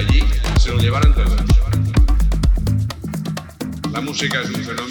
Ibiza. Ibiza la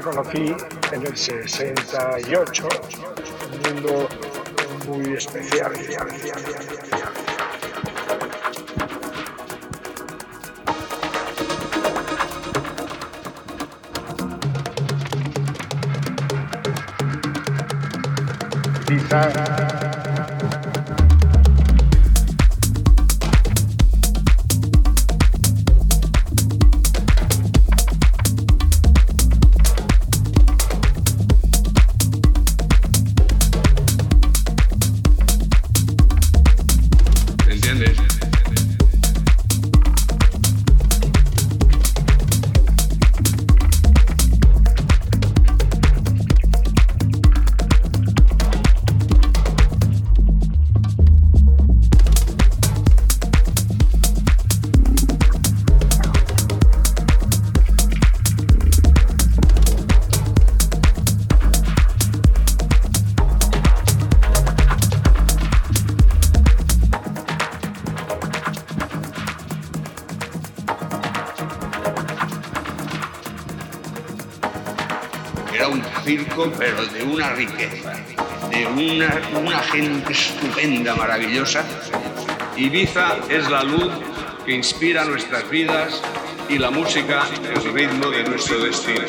conocí en el 68, un mundo muy especial. Ibiza pero de una riqueza, de una, una gente estupenda, maravillosa. Ibiza es la luz que inspira nuestras vidas y la música el ritmo de nuestro destino.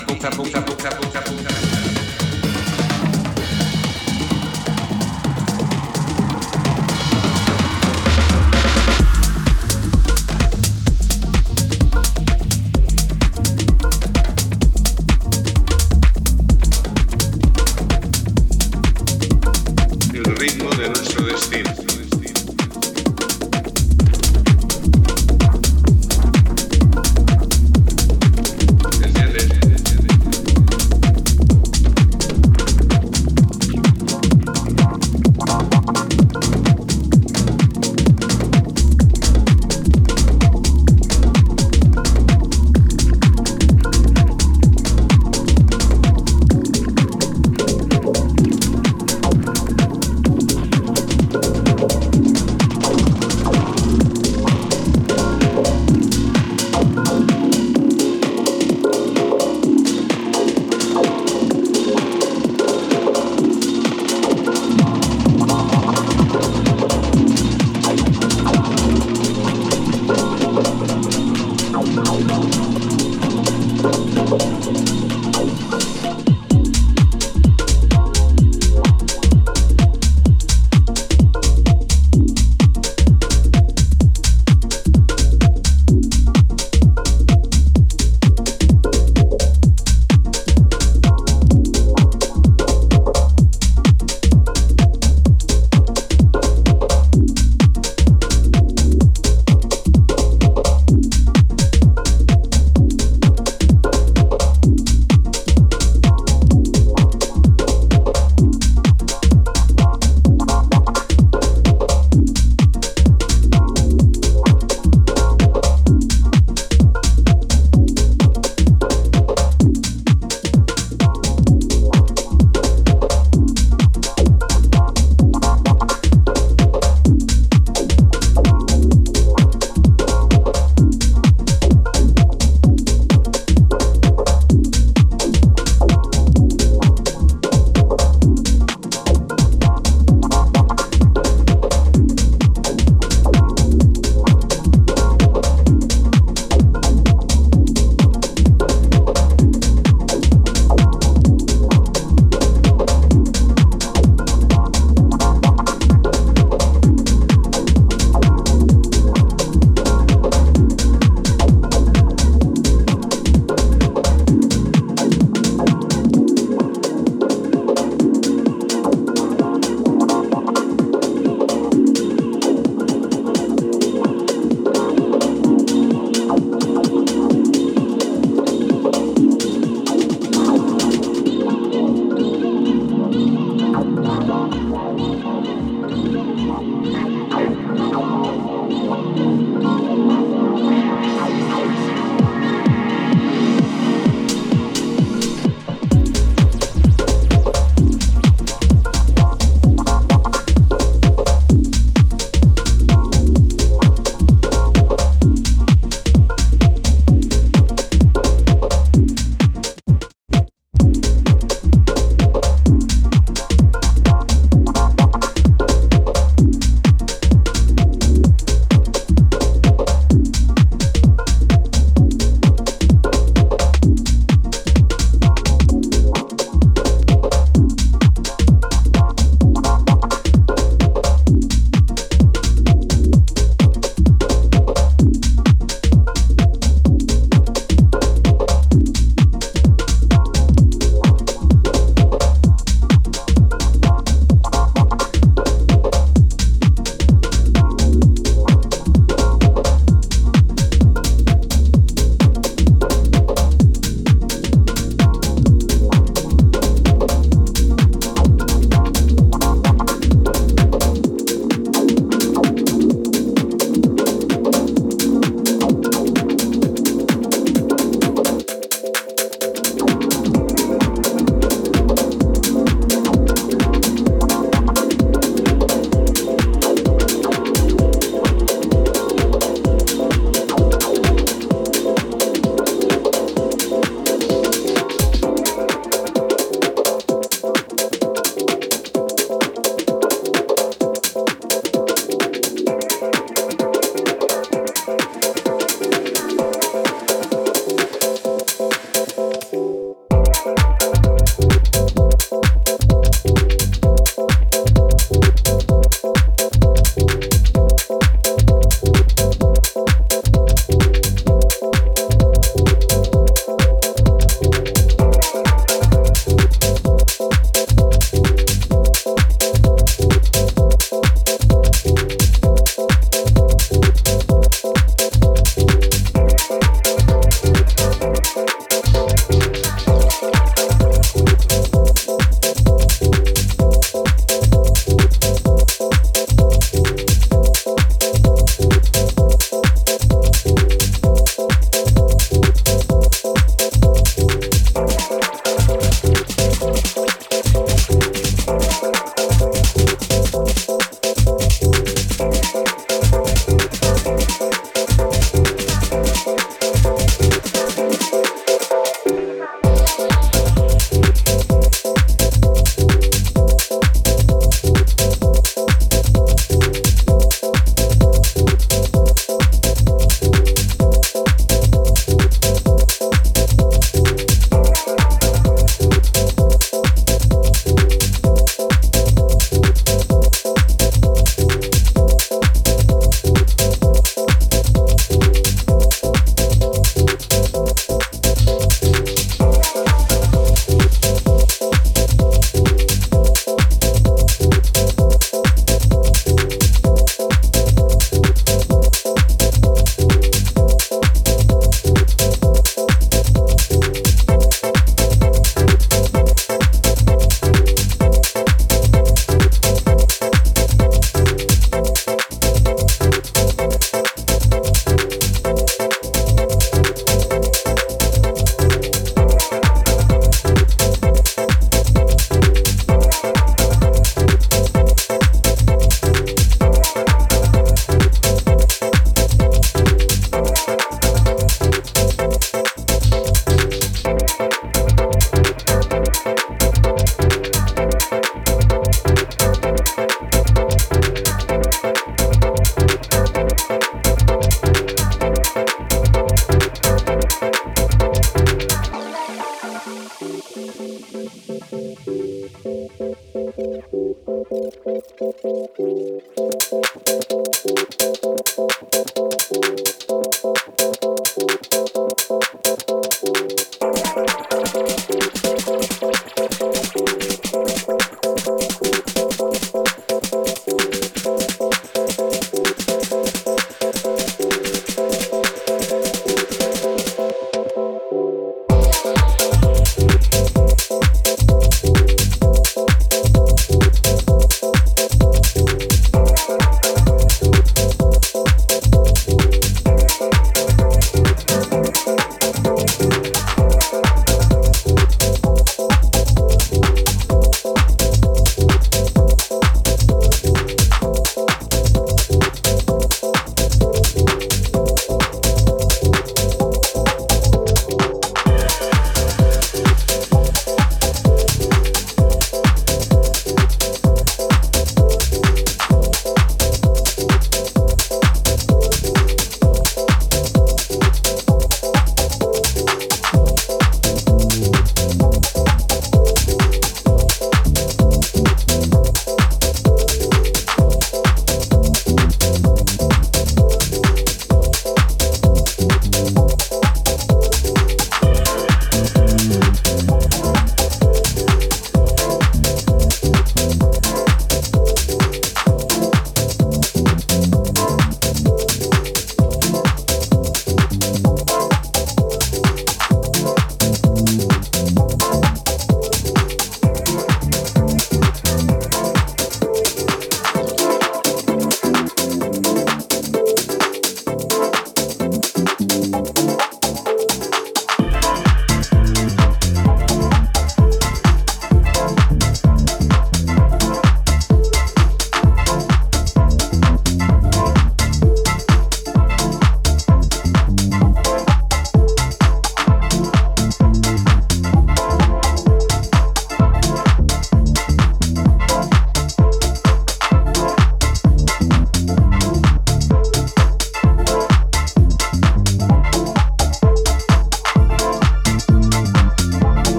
Puta, puta, puta,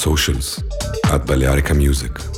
socials at Balearica Music.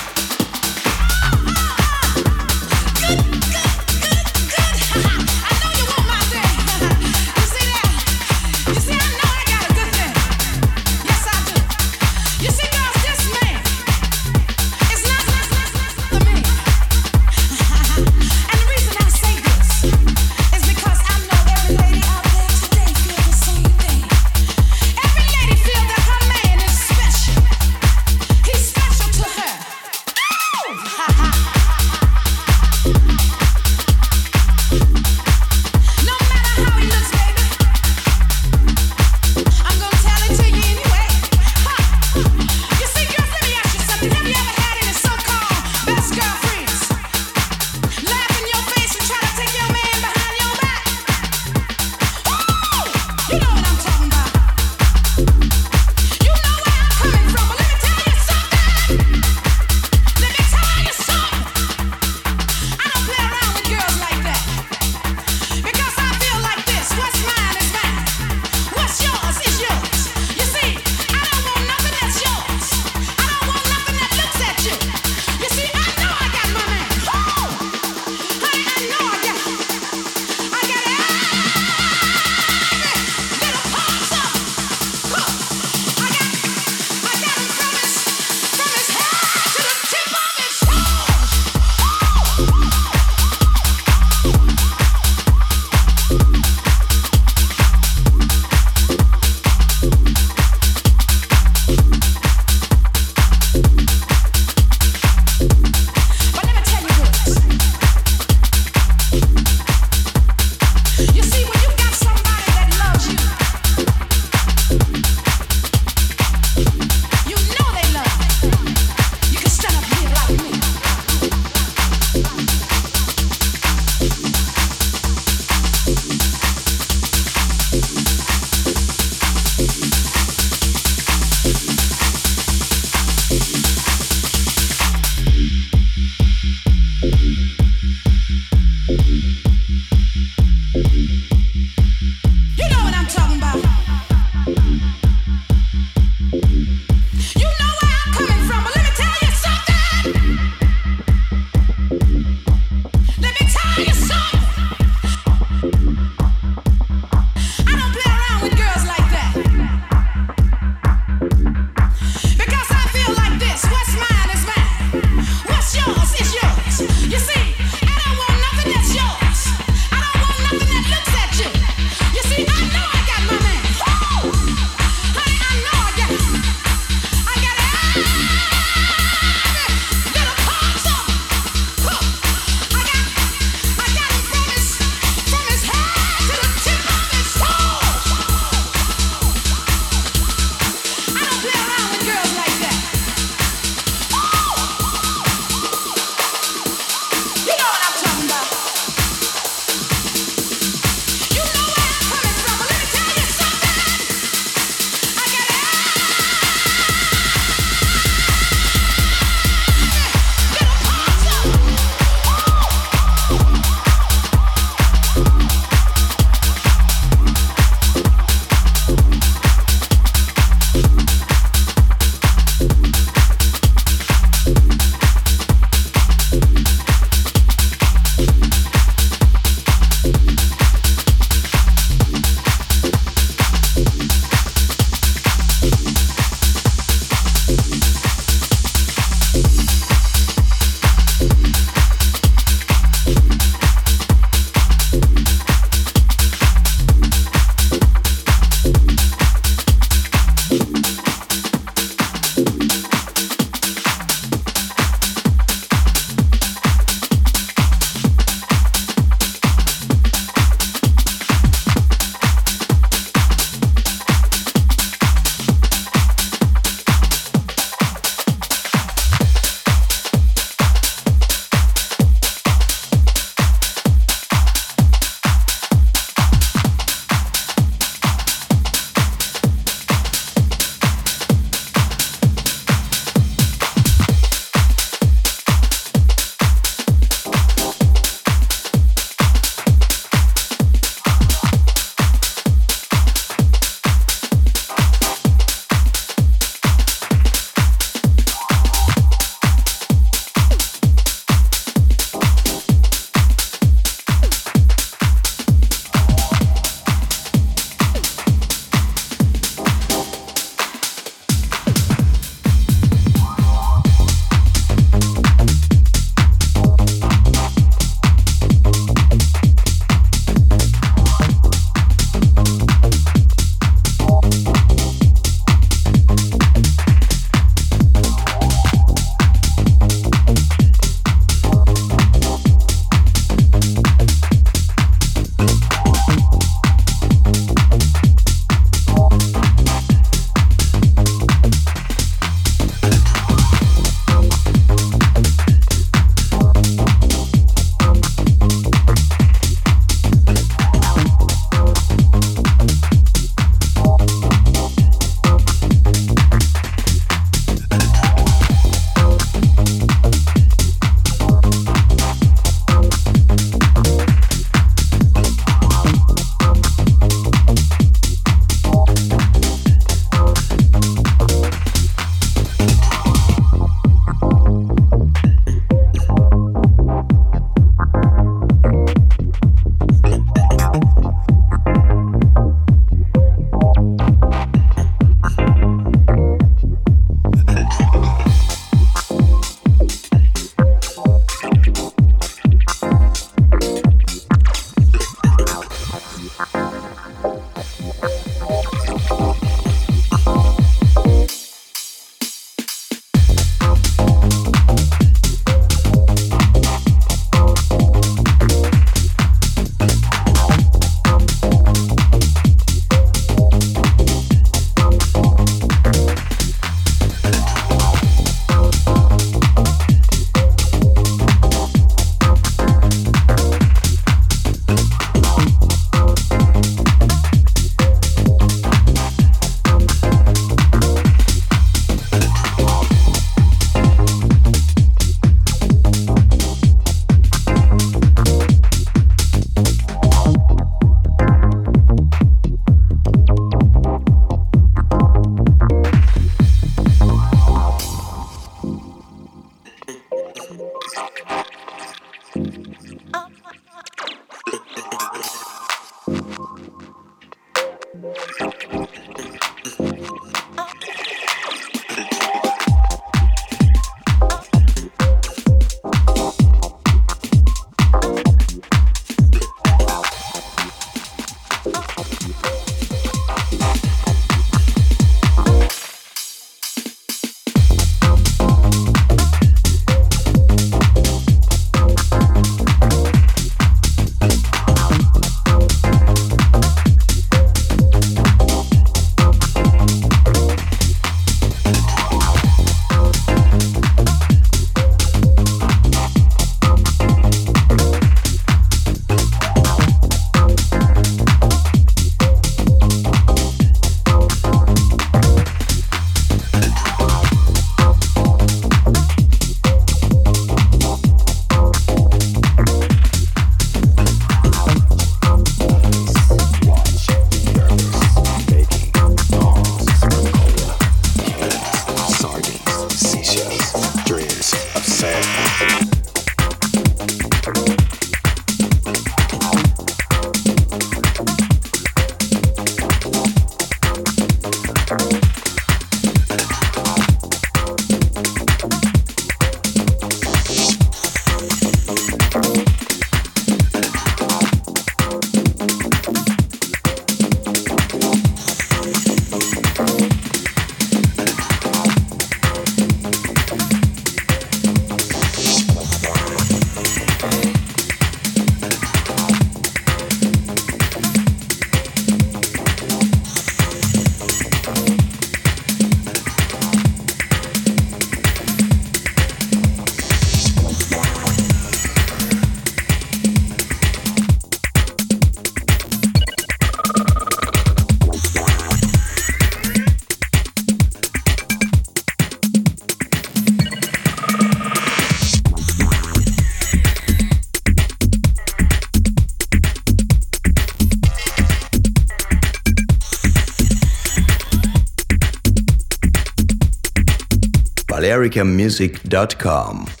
africamusic.com.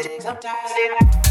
Sometimes it.